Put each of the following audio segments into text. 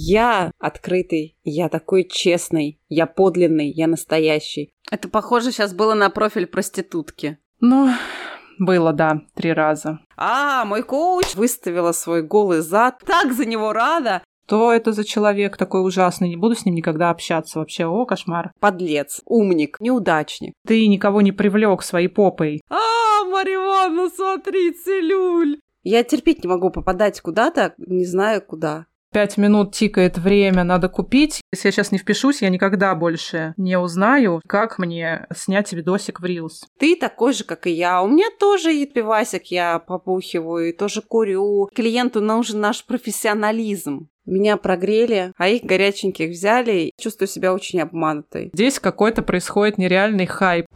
Я открытый, я такой честный, я подлинный, я настоящий. Это похоже сейчас было на профиль проститутки. Ну, было, да, три раза. А, мой коуч выставила свой голый зад. Так за него рада. Что это за человек такой ужасный? Не буду с ним никогда общаться вообще. О, кошмар. Подлец, умник, неудачник. Ты никого не привлек своей попой. А, Марья смотри, целюль. Я терпеть не могу попадать куда-то, не знаю куда. Пять минут тикает время, надо купить. Если я сейчас не впишусь, я никогда больше не узнаю, как мне снять видосик в Reels. Ты такой же, как и я. У меня тоже есть пивасик, я попухиваю и тоже курю. Клиенту нужен наш профессионализм. Меня прогрели, а их горяченьких взяли. Чувствую себя очень обманутой. Здесь какой-то происходит нереальный хайп.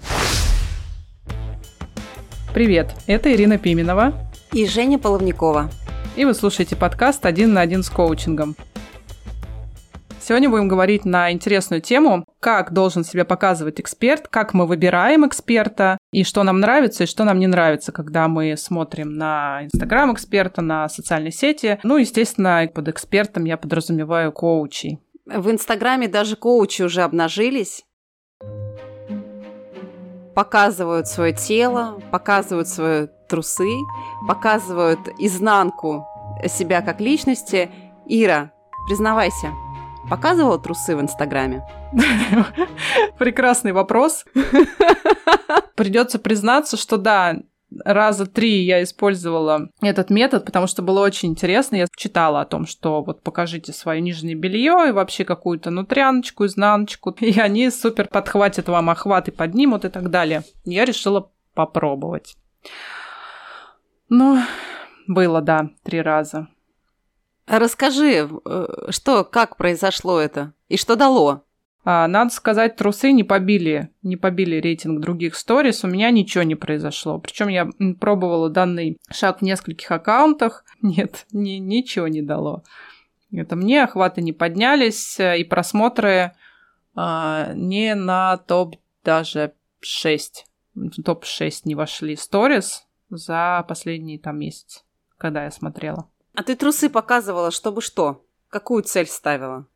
Привет, это Ирина Пименова и Женя Половникова и вы слушаете подкаст «Один на один с коучингом». Сегодня будем говорить на интересную тему, как должен себя показывать эксперт, как мы выбираем эксперта, и что нам нравится, и что нам не нравится, когда мы смотрим на Инстаграм эксперта, на социальные сети. Ну, естественно, под экспертом я подразумеваю коучей. В Инстаграме даже коучи уже обнажились, показывают свое тело, показывают свои трусы, показывают изнанку себя как личности. Ира, признавайся, показывала трусы в Инстаграме? Прекрасный вопрос. Придется признаться, что да, раза три я использовала этот метод, потому что было очень интересно. Я читала о том, что вот покажите свое нижнее белье и вообще какую-то нутряночку, изнаночку, и они супер подхватят вам охват и поднимут и так далее. Я решила попробовать. Ну, было, да, три раза. Расскажи, э, что, как произошло это и что дало? А, надо сказать, трусы не побили, не побили рейтинг других сторис. У меня ничего не произошло. Причем я пробовала данный шаг в нескольких аккаунтах. Нет, ни, ничего не дало. Это мне охваты не поднялись, э, и просмотры а, не на топ даже 6. Топ-6 не вошли сторис за последний там месяц, когда я смотрела. А ты трусы показывала, чтобы что? Какую цель ставила?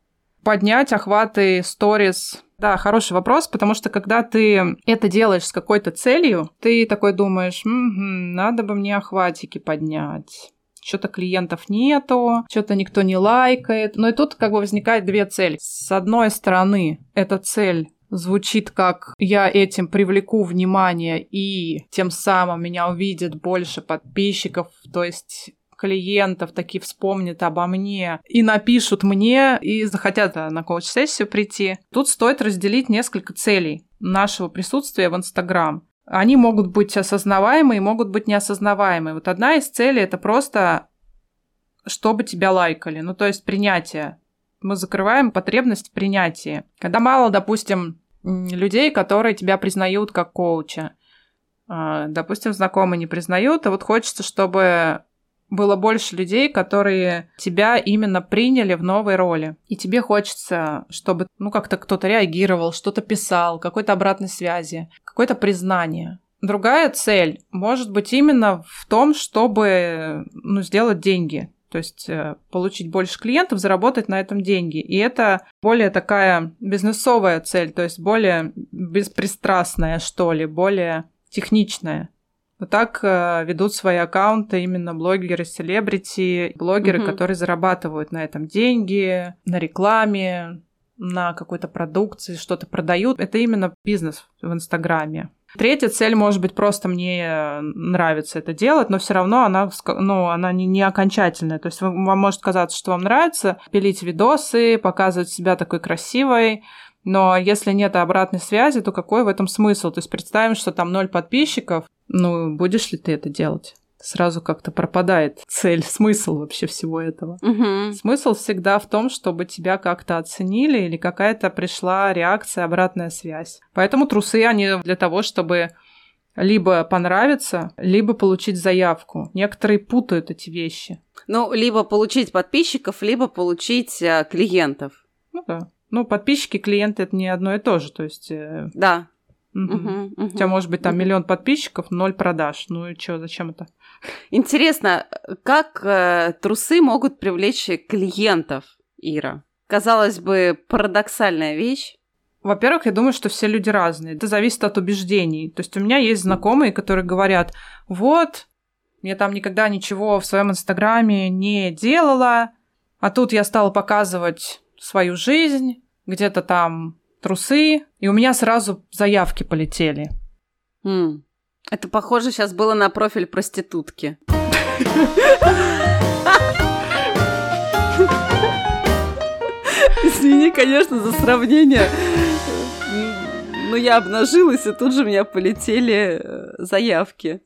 поднять охваты сторис? Да, хороший вопрос, потому что когда ты это делаешь с какой-то целью, ты такой думаешь, м-м, надо бы мне охватики поднять что-то клиентов нету, что-то никто не лайкает. Но и тут как бы возникает две цели. С одной стороны, эта цель звучит как я этим привлеку внимание и тем самым меня увидит больше подписчиков, то есть клиентов такие вспомнят обо мне и напишут мне и захотят на коуч-сессию прийти. Тут стоит разделить несколько целей нашего присутствия в Инстаграм. Они могут быть осознаваемые, могут быть неосознаваемые. Вот одна из целей это просто чтобы тебя лайкали, ну то есть принятие. Мы закрываем потребность в принятии. Когда мало, допустим, людей, которые тебя признают как коуча, а, допустим, знакомые не признают, а вот хочется, чтобы было больше людей, которые тебя именно приняли в новой роли. И тебе хочется, чтобы, ну, как-то кто-то реагировал, что-то писал, какой-то обратной связи, какое-то признание. Другая цель может быть именно в том, чтобы, ну, сделать деньги. То есть э, получить больше клиентов, заработать на этом деньги. И это более такая бизнесовая цель, то есть более беспристрастная, что ли, более техничная. Вот так э, ведут свои аккаунты именно блогеры, селебрити, блогеры, угу. которые зарабатывают на этом деньги, на рекламе, на какой-то продукции, что-то продают. Это именно бизнес в Инстаграме. Третья цель может быть просто мне нравится это делать, но все равно она, ну, она не, не окончательная. То есть вам может казаться, что вам нравится пилить видосы, показывать себя такой красивой, но если нет обратной связи, то какой в этом смысл? То есть представим, что там ноль подписчиков, ну, будешь ли ты это делать? Сразу как-то пропадает цель, смысл вообще всего этого. Угу. Смысл всегда в том, чтобы тебя как-то оценили или какая-то пришла реакция, обратная связь. Поэтому трусы, они для того, чтобы либо понравиться, либо получить заявку. Некоторые путают эти вещи. Ну, либо получить подписчиков, либо получить э, клиентов. Ну да. Ну, подписчики, клиенты это не одно и то же. То есть. Э... Да. Угу. Угу, У тебя может быть там угу. миллион подписчиков, ноль продаж. Ну и что, зачем это? Интересно, как э, трусы могут привлечь клиентов? Ира? Казалось бы, парадоксальная вещь. Во-первых, я думаю, что все люди разные. Это зависит от убеждений. То есть у меня есть знакомые, которые говорят, вот, я там никогда ничего в своем инстаграме не делала, а тут я стала показывать свою жизнь, где-то там трусы, и у меня сразу заявки полетели. М. Это похоже сейчас было на профиль проститутки. Извини, конечно, за сравнение. Но я обнажилась, и тут же у меня полетели э, заявки.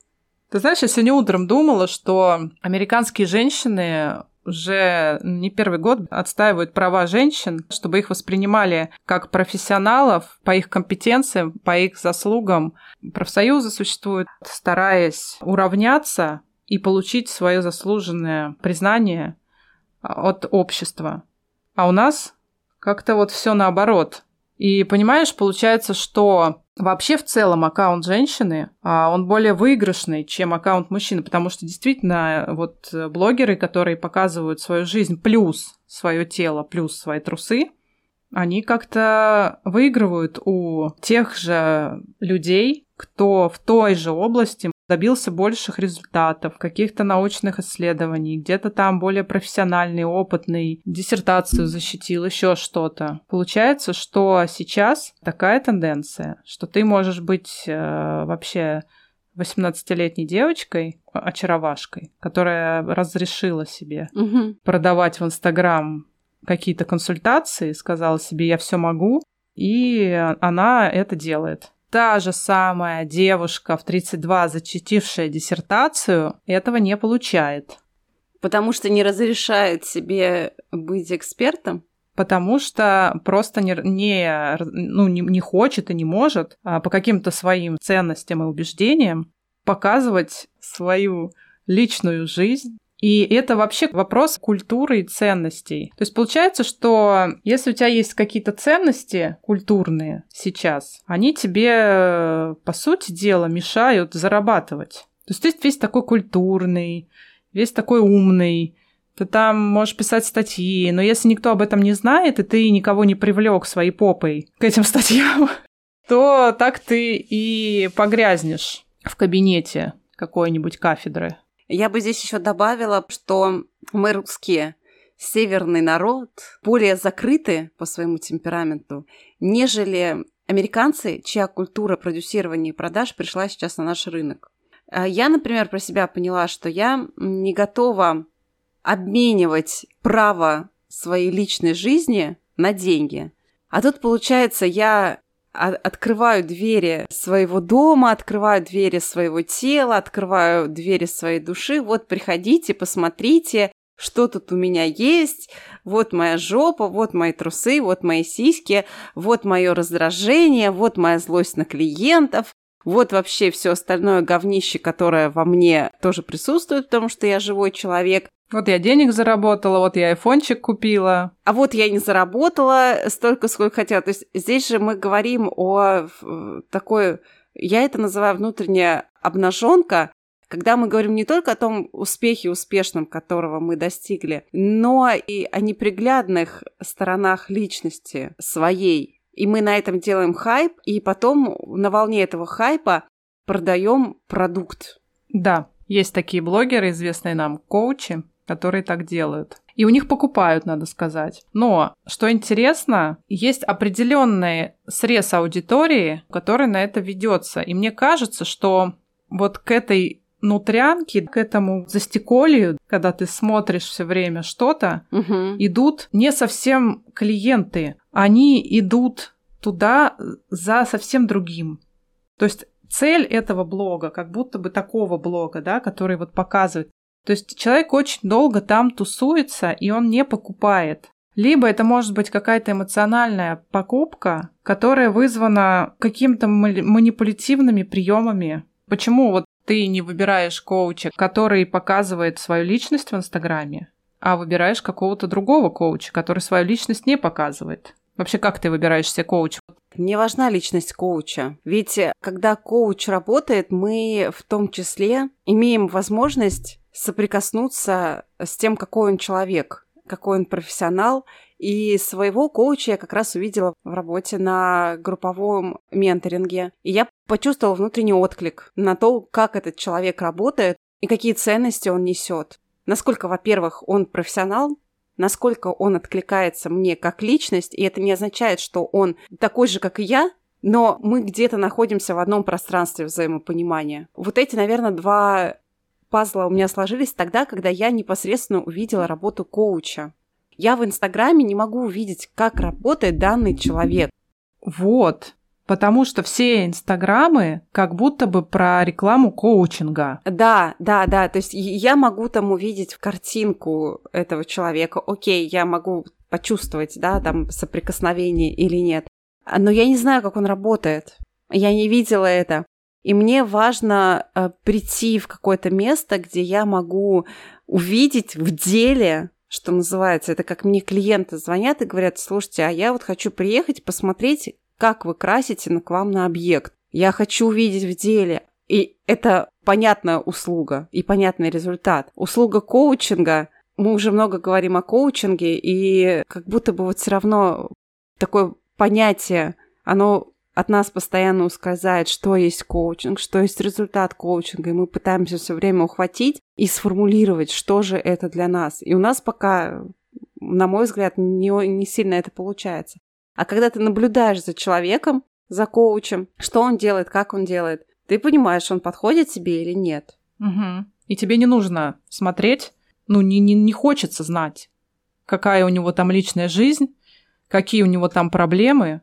Ты знаешь, я сегодня утром думала, что американские женщины уже не первый год отстаивают права женщин, чтобы их воспринимали как профессионалов по их компетенциям, по их заслугам. Профсоюзы существуют, стараясь уравняться и получить свое заслуженное признание от общества. А у нас как-то вот все наоборот. И понимаешь, получается, что вообще в целом аккаунт женщины, а, он более выигрышный, чем аккаунт мужчины, потому что действительно вот блогеры, которые показывают свою жизнь плюс свое тело, плюс свои трусы, они как-то выигрывают у тех же людей, кто в той же области добился больших результатов, каких-то научных исследований, где-то там более профессиональный, опытный, диссертацию защитил, еще что-то. Получается, что сейчас такая тенденция, что ты можешь быть э, вообще 18-летней девочкой, очаровашкой, которая разрешила себе Мгм. продавать в Инстаграм какие-то консультации, сказала себе, я все могу, и она это делает. Та же самая девушка в 32, защитившая диссертацию, этого не получает. Потому что не разрешает себе быть экспертом. Потому что просто не, не, ну, не, не хочет и не может а, по каким-то своим ценностям и убеждениям показывать свою личную жизнь. И это вообще вопрос культуры и ценностей. То есть получается, что если у тебя есть какие-то ценности культурные сейчас, они тебе, по сути дела, мешают зарабатывать. То есть ты весь такой культурный, весь такой умный, ты там можешь писать статьи, но если никто об этом не знает, и ты никого не привлек своей попой к этим статьям, то так ты и погрязнешь в кабинете какой-нибудь кафедры. Я бы здесь еще добавила, что мы русские, северный народ, более закрыты по своему темпераменту, нежели американцы, чья культура продюсирования и продаж пришла сейчас на наш рынок. А Я, например, про себя поняла, что я не готова обменивать право своей личной жизни на деньги. А тут, получается, я открываю двери своего дома, открываю двери своего тела, открываю двери своей души. Вот приходите, посмотрите, что тут у меня есть. Вот моя жопа, вот мои трусы, вот мои сиськи, вот мое раздражение, вот моя злость на клиентов. Вот вообще все остальное говнище, которое во мне тоже присутствует, потому что я живой человек. Вот я денег заработала, вот я айфончик купила. А вот я не заработала столько, сколько хотела. То есть здесь же мы говорим о такой, я это называю внутренняя обнаженка, когда мы говорим не только о том успехе успешном, которого мы достигли, но и о неприглядных сторонах личности своей. И мы на этом делаем хайп, и потом на волне этого хайпа продаем продукт. Да, есть такие блогеры, известные нам коучи, которые так делают. И у них покупают, надо сказать. Но, что интересно, есть определенный срез аудитории, который на это ведется. И мне кажется, что вот к этой нутрянке, к этому застеколью, когда ты смотришь все время что-то, Мгм. идут не совсем клиенты, они идут туда за совсем другим. То есть цель этого блога, как будто бы такого блога, да, который вот показывает. То есть человек очень долго там тусуется, и он не покупает. Либо это может быть какая-то эмоциональная покупка, которая вызвана какими-то манипулятивными приемами. Почему вот ты не выбираешь коуча, который показывает свою личность в Инстаграме, а выбираешь какого-то другого коуча, который свою личность не показывает? Вообще, как ты выбираешь себе коуча? Мне важна личность коуча. Ведь э, когда коуч работает, мы в том числе имеем возможность соприкоснуться с тем, какой он человек. какой он профессионал. И своего коуча я как раз увидела в работе на групповом менторинге. И я почувствовала внутренний отклик на то, как этот человек работает и какие ценности он несет. Насколько, во-первых, он профессионал, насколько он откликается мне как личность, и это не означает, что он такой же, как и я, но мы где-то находимся в одном пространстве взаимопонимания. Вот эти, наверное, два пазла у меня сложились тогда, когда я непосредственно увидела работу коуча. Я в Инстаграме не могу увидеть, как работает данный человек. Вот, потому что все Инстаграмы как будто бы про рекламу коучинга. Да, да, да, то есть я могу там увидеть картинку этого человека, окей, я могу почувствовать, да, там соприкосновение или нет. Но я не знаю, как он работает. Я не видела это. И мне важно э, прийти в какое-то место, где я могу увидеть в деле, что называется, это как мне клиенты звонят и говорят, слушайте, а я вот хочу приехать посмотреть, как вы красите к вам на объект. Я хочу увидеть в деле. И это понятная услуга и понятный результат. Услуга коучинга, мы уже много говорим о коучинге, и как будто бы вот все равно такое понятие, оно от нас постоянно ускользает, что есть коучинг, что есть результат коучинга, и мы пытаемся все время ухватить и сформулировать, что же это для нас. И у нас пока, на мой взгляд, не, не сильно это получается. А когда ты наблюдаешь за человеком, за коучем, что он делает, как он делает, ты понимаешь, он подходит тебе или нет. Угу. И тебе не нужно смотреть, ну, не, не, не хочется знать, какая у него там личная жизнь, какие у него там проблемы,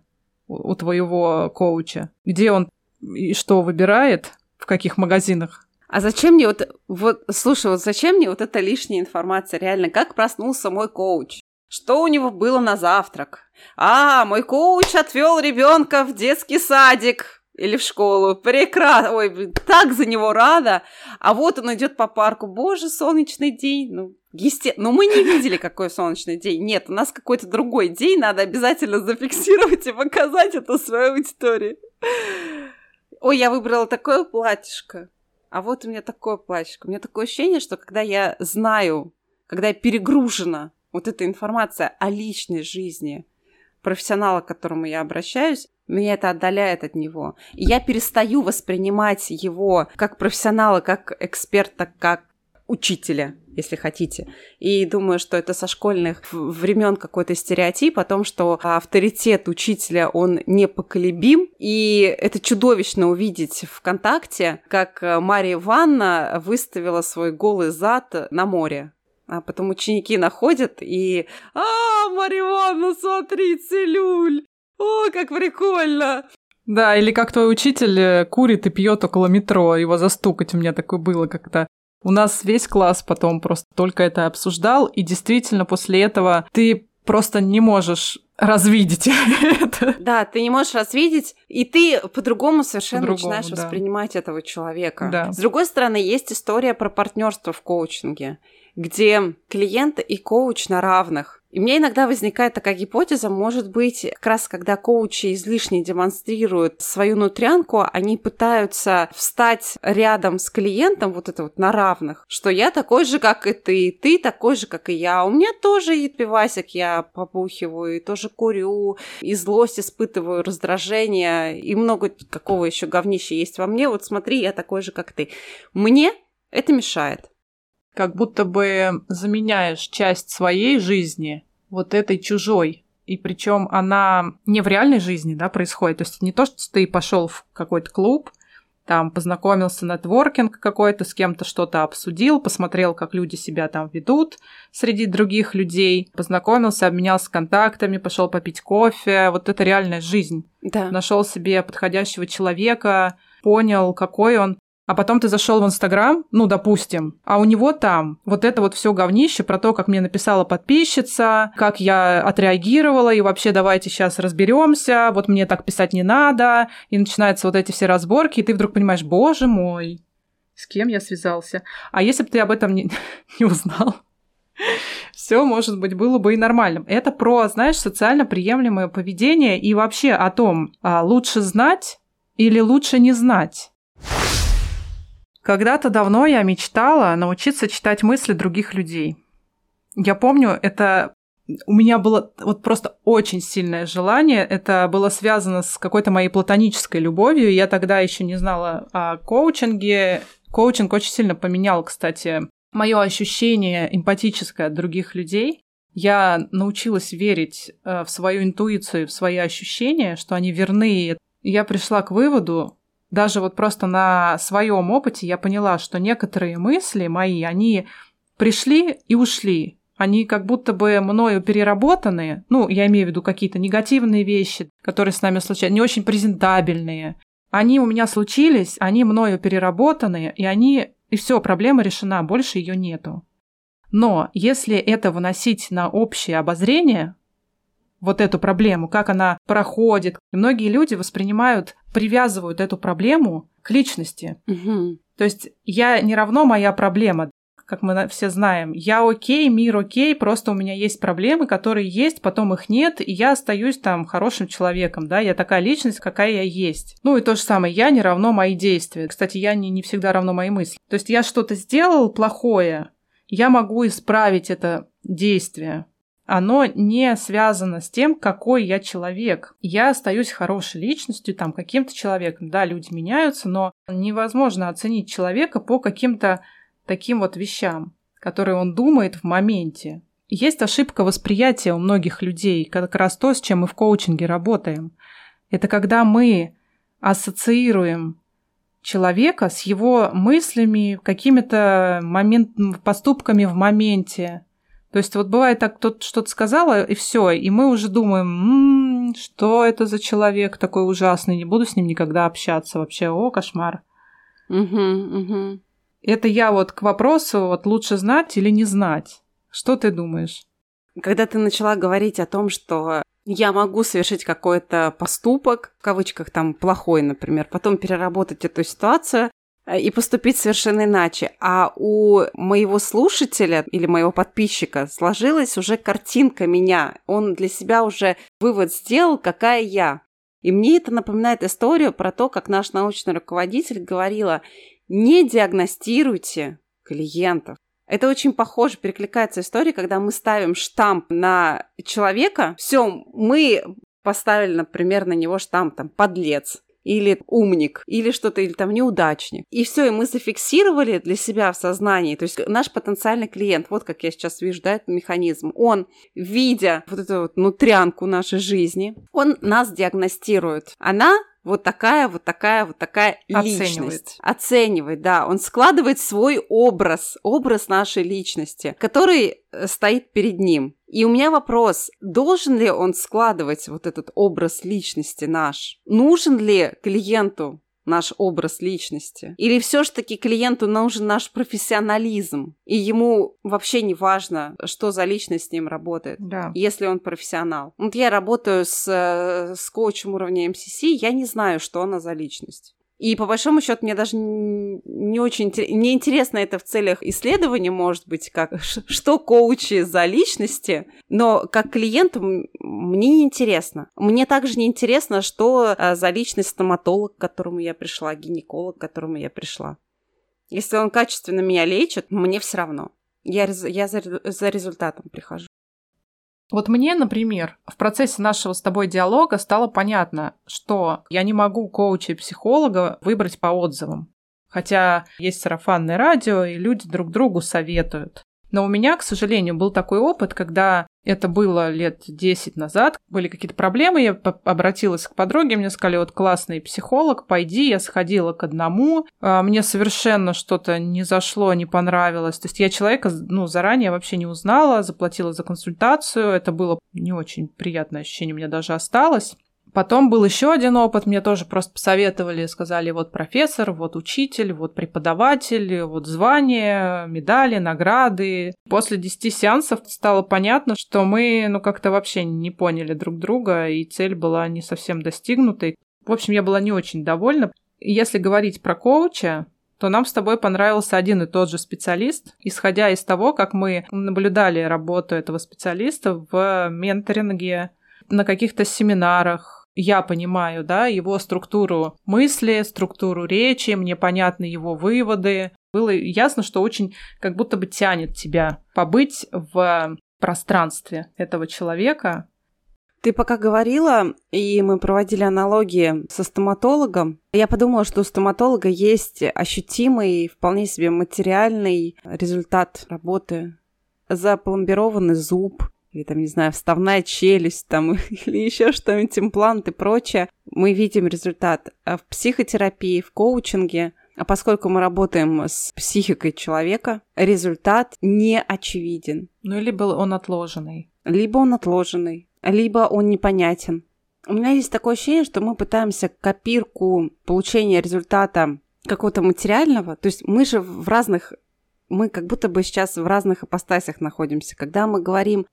у твоего коуча? Где он и что выбирает, в каких магазинах? А зачем мне вот, вот, слушай, вот зачем мне вот эта лишняя информация реально? Как проснулся мой коуч? Что у него было на завтрак? А, мой коуч отвел ребенка в детский садик или в школу. Прекрасно. Ой, так за него рада. А вот он идет по парку. Боже, солнечный день. Ну, Естественно, но мы не видели, какой солнечный день. Нет, у нас какой-то другой день, надо обязательно зафиксировать и показать это своей аудитории. Ой, я выбрала такое платьишко. А вот у меня такое платьишко. У меня такое ощущение, что когда я знаю, когда я перегружена вот эта информация о личной жизни профессионала, к которому я обращаюсь, меня это отдаляет от него. И я перестаю воспринимать его как профессионала, как эксперта, как учителя, если хотите. И думаю, что это со школьных времен какой-то стереотип о том, что авторитет учителя, он непоколебим. И это чудовищно увидеть ВКонтакте, как Мария Ивановна выставила свой голый зад на море. А потом ученики находят и «А, Мария Ивановна, смотри, целюль! О, как прикольно!» Да, или как твой учитель э, курит и пьет около метро, его застукать у меня такое было как-то. У нас весь класс потом просто только это обсуждал, и действительно после этого ты просто не можешь развидеть это. Да, ты не можешь развидеть, и ты по-другому совершенно по начинаешь да. воспринимать этого человека. Да. С другой стороны, есть история про партнерство в коучинге, где клиент и коуч на равных. И мне иногда возникает такая гипотеза, может быть, как раз когда коучи излишне демонстрируют свою нутрянку, они пытаются встать рядом с клиентом, вот это вот на равных, что я такой же, как и ты, ты такой же, как и я, у меня тоже и пивасик я попухиваю, и тоже курю, и злость испытываю, раздражение, и много какого еще говнища есть во мне, вот смотри, я такой же, как ты. Мне это мешает как будто бы заменяешь часть своей жизни вот этой чужой. И причем она не в реальной жизни, да, происходит. То есть не то, что ты пошел в какой-то клуб, там познакомился на нетворкинг какой-то, с кем-то что-то обсудил, посмотрел, как люди себя там ведут среди других людей, познакомился, обменялся контактами, пошел попить кофе. Вот это реальная жизнь. Да. Нашел себе подходящего человека, понял, какой он, а потом ты зашел в Инстаграм, ну, допустим, а у него там вот это вот все говнище про то, как мне написала подписчица, как я отреагировала, и вообще давайте сейчас разберемся, вот мне так писать не надо, и начинаются вот эти все разборки, и ты вдруг понимаешь, боже мой, с кем я связался. А если бы ты об этом не, не узнал, все, может быть, было бы и нормальным. Это про, знаешь, социально приемлемое поведение и вообще о том, а лучше знать или лучше не знать. Когда-то давно я мечтала научиться читать мысли других людей. Я помню, это у меня было вот просто очень сильное желание. Это было связано с какой-то моей платонической любовью. Я тогда еще не знала о коучинге. Коучинг очень сильно поменял, кстати, мое ощущение эмпатическое от других людей. Я научилась верить э, в свою интуицию, в свои ощущения, что они верны. Я пришла к выводу, даже вот просто на своем опыте я поняла, что некоторые мысли мои, они пришли и ушли они как будто бы мною переработанные, ну, я имею в виду какие-то негативные вещи, которые с нами случаются, не очень презентабельные. Они у меня случились, они мною переработаны, и они, и все, проблема решена, больше ее нету. Но если это выносить на общее обозрение, вот эту проблему, как она проходит, многие люди воспринимают, привязывают эту проблему к личности. Угу. То есть я не равно моя проблема как мы все знаем. Я окей, мир окей, просто у меня есть проблемы, которые есть, потом их нет, и я остаюсь там хорошим человеком, да, я такая личность, какая я есть. Ну и то же самое, я не равно мои действия. Кстати, я не, не всегда равно мои мысли. То есть я что-то сделал плохое, я могу исправить это действие. Оно не связано с тем, какой я человек. Я остаюсь хорошей личностью, там, каким-то человеком. Да, люди меняются, но невозможно оценить человека по каким-то таким вот вещам, которые он думает в моменте. Есть ошибка восприятия у многих людей, как раз то, с чем мы в коучинге работаем. Это когда мы ассоциируем человека с его мыслями, какими-то момент, поступками в моменте. То есть вот бывает так, кто-то что-то сказала, и все, и мы уже думаем, м-м, что это за человек такой ужасный, не буду с ним никогда общаться вообще, о, кошмар. Угу, угу. Это я вот к вопросу, вот лучше знать или не знать. Что ты думаешь? Когда ты начала говорить о том, что я могу совершить какой-то поступок, в кавычках там плохой, например, потом переработать эту ситуацию и поступить совершенно иначе. А у моего слушателя или моего подписчика сложилась уже картинка меня. Он для себя уже вывод сделал, какая я. И мне это напоминает историю про то, как наш научный руководитель говорила, не диагностируйте клиентов. Это очень похоже, перекликается история, когда мы ставим штамп на человека. Все, мы поставили, например, на него штамп там подлец или умник, или что-то, или там неудачник. И все, и мы зафиксировали для себя в сознании. То есть наш потенциальный клиент, вот как я сейчас вижу, да, этот механизм, он, видя вот эту вот нутрянку нашей жизни, он нас диагностирует. Она вот такая, вот такая, вот такая Оценивает. личность. Оценивает, да. Он складывает свой образ, образ нашей личности, который э, стоит перед ним. И у меня вопрос, должен ли он складывать вот этот образ личности наш? Нужен ли клиенту наш образ личности? Или все ж таки клиенту нужен наш профессионализм, и ему вообще не важно, что за личность с ним работает, да. если он профессионал. Вот я работаю с, э, с коучем уровня МСС, я не знаю, что она за личность. И по большому счету мне даже не очень не интересно это в целях исследования, может быть, как что коучи за личности, но как клиенту мне не интересно. Мне также не интересно, что а, за личность стоматолог, к которому я пришла, гинеколог, к которому я пришла. Если он качественно меня лечит, мне все равно. Я, я за, за результатом прихожу. Вот мне, например, в процессе нашего с тобой диалога стало понятно, что я не могу коуча и психолога выбрать по отзывам. Хотя есть сарафанное радио, и люди друг другу советуют. Но у меня, к сожалению, был такой опыт, когда это было лет 10 назад, были какие-то проблемы, я обратилась к подруге, мне сказали, вот классный психолог, пойди, я сходила к одному, а, мне совершенно что-то не зашло, не понравилось, то есть я человека, ну, заранее вообще не узнала, заплатила за консультацию, это было не очень приятное ощущение, у меня даже осталось. Потом был еще один опыт, мне тоже просто посоветовали, сказали, вот профессор, вот учитель, вот преподаватель, вот звание, медали, награды. После 10 сеансов стало понятно, что мы, ну, как-то вообще не поняли друг друга, и цель была не совсем достигнутой. В общем, я была не очень довольна. Если говорить про коуча, то нам с тобой понравился один и тот же специалист, исходя из того, как мы наблюдали работу этого специалиста в менторинге, на каких-то семинарах, я понимаю, да, его структуру мысли, структуру речи, мне понятны его выводы, Было ясно, что очень как будто бы тянет тебя побыть в пространстве этого человека. Ты пока говорила, и мы проводили аналогии со стоматологом, я подумала, что у стоматолога есть ощутимый, вполне себе материальный результат работы. Запломбированный зуб, или там, не знаю, вставная челюсть там, или еще что-нибудь, имплант и прочее. Мы видим результат. А в психотерапии, в коучинге а поскольку мы работаем с психикой человека, результат не очевиден. Ну, либо он отложенный. Либо он отложенный, либо он непонятен. У меня есть такое ощущение, что мы пытаемся копирку получения результата какого-то материального. То есть мы же в разных... Мы как будто бы сейчас в разных апостасях находимся. Когда мы говорим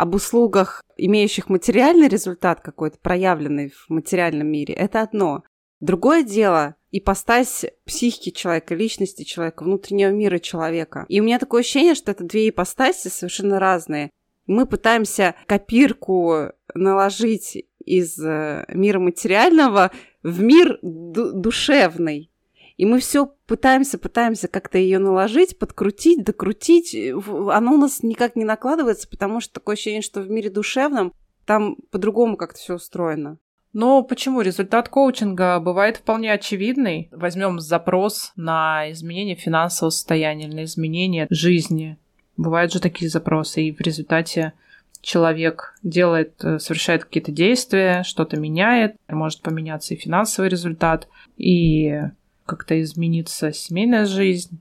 об услугах, имеющих материальный результат какой-то, проявленный в материальном мире, это одно. Другое дело ипостась психики человека, личности человека, внутреннего мира человека. И у меня такое ощущение, что это две ипостаси совершенно разные. Мы пытаемся копирку наложить из э, мира материального в мир душевный. И мы все пытаемся, пытаемся как-то ее наложить, подкрутить, докрутить. Оно у нас никак не накладывается, потому что такое ощущение, что в мире душевном там по-другому как-то все устроено. Но почему? Результат коучинга бывает вполне очевидный. Возьмем запрос на изменение финансового состояния, на изменение жизни. Бывают же такие запросы, и в результате человек делает, э, совершает какие-то действия, что-то меняет, может поменяться и финансовый результат, и как-то измениться семейная жизнь.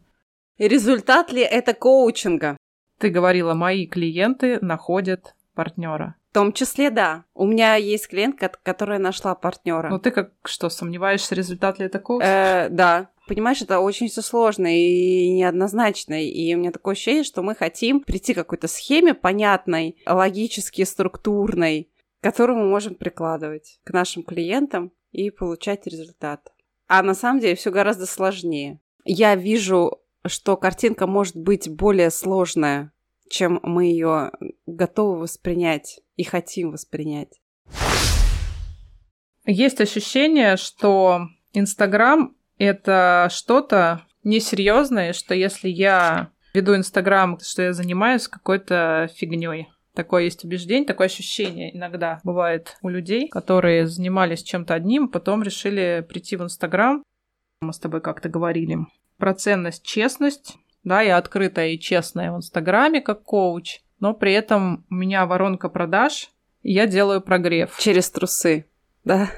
Результат ли это коучинга? Ты говорила, мои клиенты находят партнера. В том числе, да. У меня есть клиентка, которая нашла партнера. Ну ты как что, сомневаешься, результат ли это коуч? Э, да. Понимаешь, это очень все сложно и неоднозначно. И у меня такое ощущение, что мы хотим прийти к какой-то схеме понятной, логически структурной, которую мы можем прикладывать к нашим клиентам и получать результат. А на самом деле все гораздо сложнее. Я вижу, что картинка может быть более сложная, чем мы ее готовы воспринять и хотим воспринять. Есть ощущение, что Инстаграм — это что-то несерьезное, что если я веду Инстаграм, что я занимаюсь какой-то фигней. Такое есть убеждение, такое ощущение иногда бывает у людей, которые занимались чем-то одним, потом решили прийти в Инстаграм. Мы с тобой как-то говорили про ценность, честность, да, я открытая и честная в Инстаграме как коуч, но при этом у меня воронка продаж, и я делаю прогрев. Через трусы, да?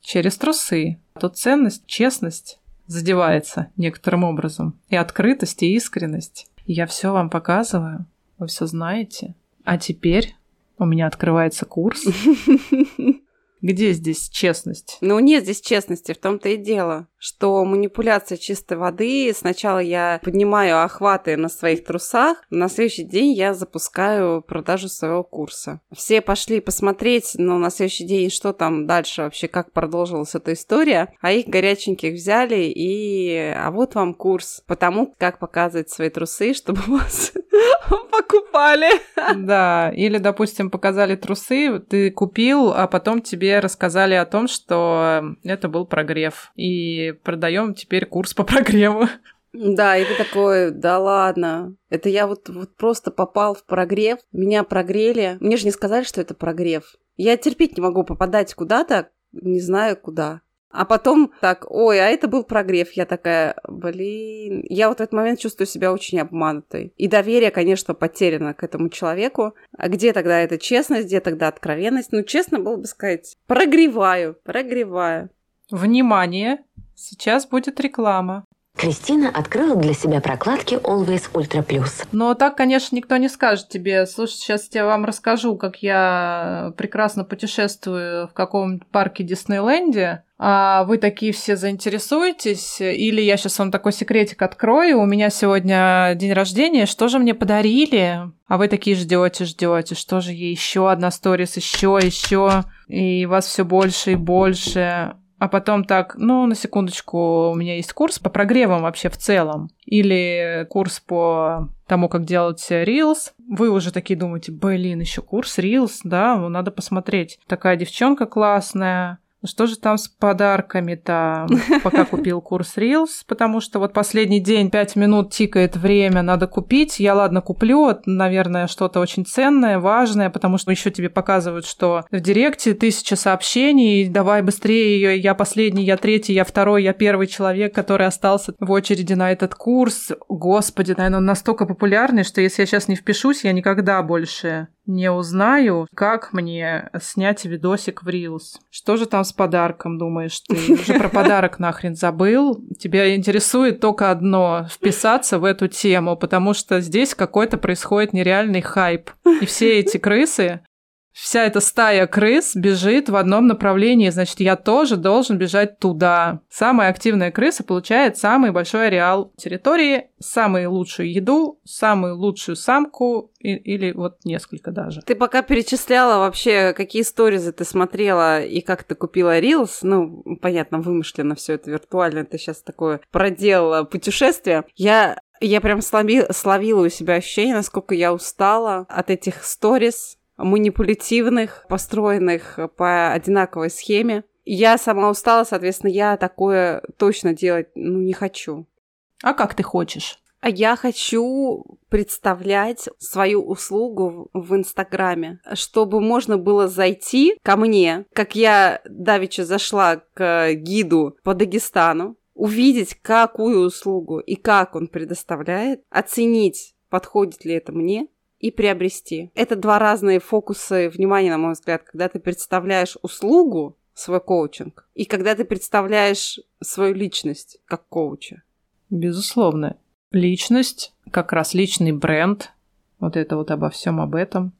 Через трусы. Тут ценность, честность задевается некоторым образом. И открытость, и искренность. Я все вам показываю, вы все знаете. А теперь у меня открывается курс. Где здесь честность? Ну, нет здесь честности, в том-то и дело, что манипуляция чистой воды, сначала я поднимаю охваты на своих трусах, на следующий день я запускаю продажу своего курса. Все пошли посмотреть, но на следующий день, что там дальше вообще, как продолжилась эта история, а их горяченьких взяли и... А вот вам курс по тому, как показывать свои трусы, чтобы вас покупали. Да, или, допустим, показали трусы, ты купил, а потом тебе рассказали о том, что это был прогрев. И продаем теперь курс по прогреву. Да, и ты такой, да ладно, это я вот, вот просто попал в прогрев, меня прогрели, мне же не сказали, что это прогрев. Я терпеть не могу попадать куда-то, не знаю куда. А потом так, ой, а это был прогрев. Я такая, блин. Я вот в этот момент чувствую себя очень обманутой. И доверие, конечно, потеряно к этому человеку. А где тогда эта честность, где тогда откровенность? Ну, честно было бы сказать, прогреваю, прогреваю. Внимание! Сейчас будет реклама. Кристина открыла для себя прокладки Always Ultra Plus. Но так, конечно, никто не скажет тебе, слушай, сейчас я вам расскажу, как я прекрасно путешествую в каком-то парке Диснейленде, а вы такие все заинтересуетесь, или я сейчас вам такой секретик открою, у меня сегодня день рождения, что же мне подарили? А вы такие ждете, ждете, что же ей еще одна сторис, еще, еще, и вас все больше и больше а потом так, ну, на секундочку, у меня есть курс по прогревам вообще в целом, или курс по тому, как делать Reels, вы уже такие думаете, блин, еще курс Reels, да, ну, надо посмотреть. Такая девчонка классная, Что же там с подарками-то? Пока купил курс Reels, потому что вот последний день, пять минут тикает время, надо купить. Я, ладно, куплю, наверное, что-то очень ценное, важное, потому что еще тебе показывают, что в директе тысяча сообщений, давай быстрее, я последний, я третий, я второй, я первый человек, который остался в очереди на этот курс. Господи, наверное, он настолько популярный, что если я сейчас не впишусь, я никогда больше не узнаю, как мне снять видосик в Reels. Что же там с подарком, думаешь ты? Уже про подарок нахрен забыл. Тебя интересует только одно — вписаться в эту тему, потому что здесь какой-то происходит нереальный хайп. И все эти крысы вся эта стая крыс бежит в одном направлении, значит, я тоже должен бежать туда. Самая активная крыса получает самый большой ареал территории, самую лучшую еду, самую лучшую самку и, или вот несколько даже. Ты пока перечисляла вообще, какие сторизы ты смотрела и как ты купила Reels, ну, понятно, вымышленно все это виртуально, ты сейчас такое проделала путешествие. Я я прям слови, словила у себя ощущение, насколько я устала от этих сторис, манипулятивных, построенных по одинаковой схеме. Я сама устала, соответственно, я такое точно делать ну, не хочу. А как ты хочешь? А я хочу представлять свою услугу в Инстаграме, чтобы можно было зайти ко мне, как я давеча зашла к гиду по Дагестану, увидеть, какую услугу и как он предоставляет, оценить, подходит ли это мне, и приобрести. Это два разные фокуса внимания, на мой взгляд, когда ты представляешь услугу, свой коучинг, и когда ты представляешь свою личность как коуча. Безусловно. Личность, как раз личный бренд, вот это вот обо всем об этом.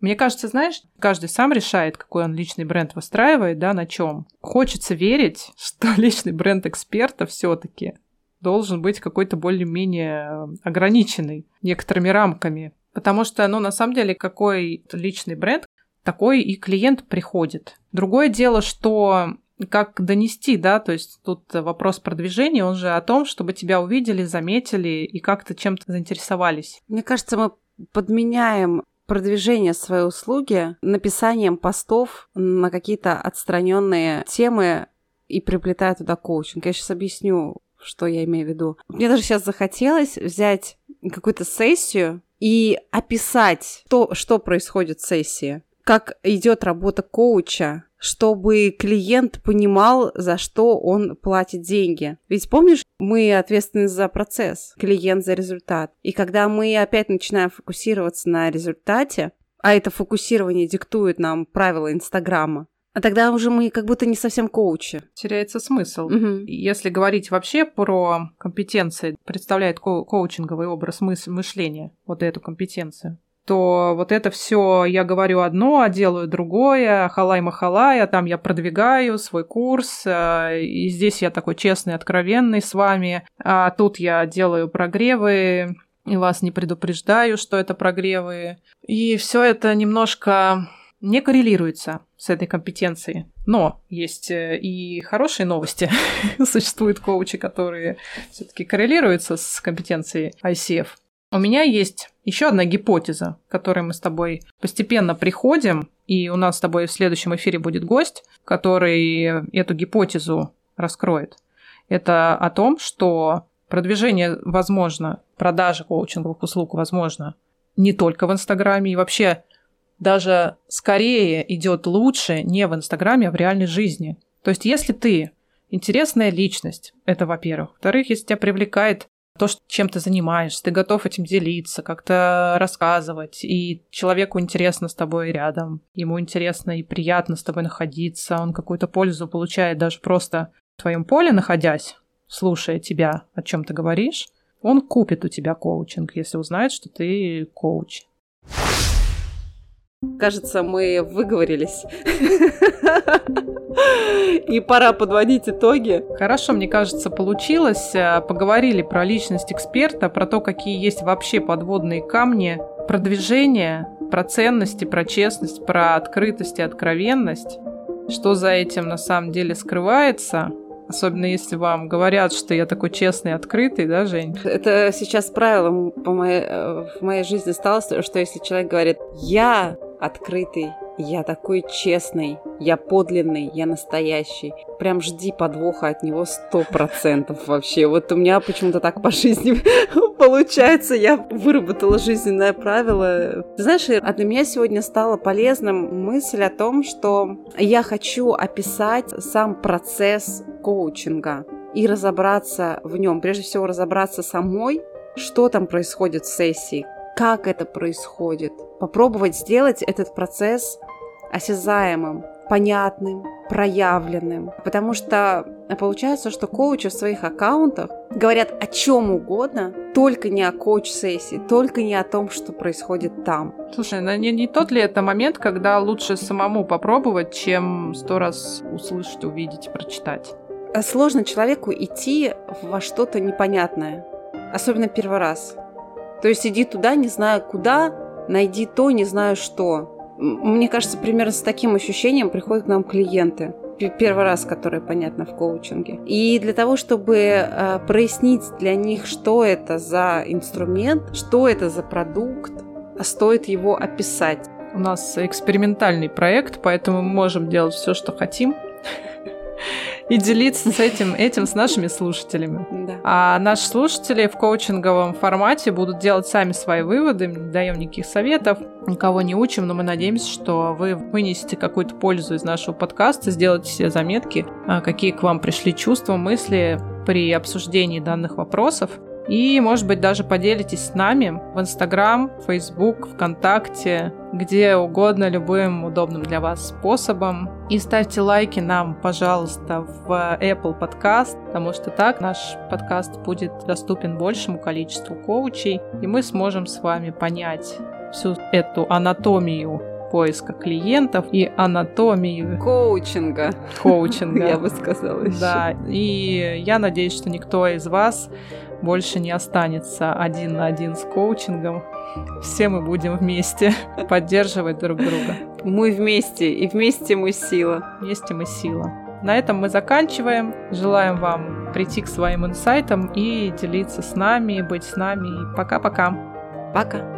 Мне кажется, знаешь, каждый сам решает, какой он личный бренд выстраивает, да, на чем. Хочется верить, что личный бренд эксперта все-таки должен быть какой-то более-менее ограниченный некоторыми рамками. Потому что, ну, на самом деле, какой личный бренд, такой и клиент приходит. Другое дело, что как донести, да, то есть тут вопрос продвижения, он же о том, чтобы тебя увидели, заметили и как-то чем-то заинтересовались. Мне кажется, мы подменяем продвижение своей услуги написанием постов на какие-то отстраненные темы и приплетая туда коучинг. Я сейчас объясню, что я имею в виду. Мне даже сейчас захотелось взять какую-то сессию и описать то, что происходит в сессии, как идет работа коуча, чтобы клиент понимал, за что он платит деньги. Ведь помнишь, мы ответственны за процесс, клиент за результат. И когда мы опять начинаем фокусироваться на результате, а это фокусирование диктует нам правила Инстаграма, а тогда уже мы как будто не совсем коучи. Теряется смысл. Угу. Если говорить вообще про компетенции, представляет ко- коучинговый образ мыс- мышления, вот эту компетенцию, то вот это все я говорю одно, а делаю другое, халай-махалай, а там я продвигаю свой курс, э, и здесь я такой честный, откровенный с вами, а тут я делаю прогревы, и вас не предупреждаю, что это прогревы. И все это немножко не коррелируется с этой компетенцией. Но есть э, и хорошие новости. Существуют коучи, которые все-таки коррелируются с компетенцией ICF. У меня есть еще одна гипотеза, к которой мы с тобой постепенно приходим, и у нас с тобой в следующем эфире будет гость, который эту гипотезу раскроет. Это о том, что продвижение возможно, продажа коучинговых услуг возможно не только в Инстаграме, и вообще даже скорее идет лучше не в Инстаграме, а в реальной жизни. То есть, если ты интересная личность, это во-первых. Во-вторых, если тебя привлекает то, чем ты занимаешься, ты готов этим делиться, как-то рассказывать, и человеку интересно с тобой рядом, ему интересно и приятно с тобой находиться, он какую-то пользу получает даже просто в твоем поле находясь, слушая тебя, о чем ты говоришь, он купит у тебя коучинг, если узнает, что ты коуч. Кажется, мы выговорились. И пора подводить итоги. Хорошо, мне кажется, получилось. Э, поговорили про личность эксперта, про то, какие есть вообще подводные камни, про движение, про ценности, про честность, про открытость и откровенность. Что за этим на самом деле скрывается, Особенно если вам говорят, что я такой честный, открытый, да, Жень? Это сейчас правилом по моей, э, в моей жизни стало, что если человек говорит «я открытый я такой честный, я подлинный, я настоящий. Прям жди подвоха от него сто процентов вообще. Вот у меня почему-то так по жизни получается. Я выработала жизненное правило. Ты знаешь, для меня сегодня стала полезным мысль о том, что я хочу описать сам процесс коучинга и разобраться в нем. Прежде всего разобраться самой, что там происходит в сессии, как это происходит. Попробовать сделать этот процесс осязаемым, понятным, проявленным. Потому что получается, что коучи в своих аккаунтах говорят о чем угодно, только не о коуч-сессии, только не о том, что происходит там. Слушай, ну не, не тот ли это момент, когда лучше самому попробовать, чем сто раз услышать, увидеть, прочитать? Сложно человеку идти во что-то непонятное, особенно первый раз. То есть иди туда, не знаю куда, найди то, не знаю что. Мне кажется, примерно с таким ощущением приходят к нам клиенты. Первый раз, которые понятно в коучинге. И для того, чтобы э, прояснить для них, что это за инструмент, что это за продукт, стоит его описать. У нас экспериментальный проект, поэтому мы можем делать все, что хотим и делиться с этим, этим с нашими слушателями. Да. А наши слушатели в коучинговом формате будут делать сами свои выводы, не даем никаких советов, никого не учим, но мы надеемся, что вы вынесете какую-то пользу из нашего подкаста, сделаете все заметки, а, какие к вам пришли чувства, мысли при обсуждении данных вопросов. И, может быть, даже поделитесь с нами в Инстаграм, Фейсбук, ВКонтакте, где угодно, любым удобным для вас способом. И ставьте лайки нам, пожалуйста, в Apple Podcast, потому что так наш подкаст будет доступен большему количеству коучей, и мы сможем с вами понять всю эту анатомию поиска клиентов и анатомию коучинга. Коучинга. Я бы сказала еще. Да, и я надеюсь, что никто из вас больше не останется один на один с коучингом. Все мы будем вместе поддерживать друг друга. Мы вместе, и вместе мы сила. Вместе мы сила. На этом мы заканчиваем. Желаем вам прийти к своим инсайтам и делиться с нами, быть с нами. Пока-пока. Пока.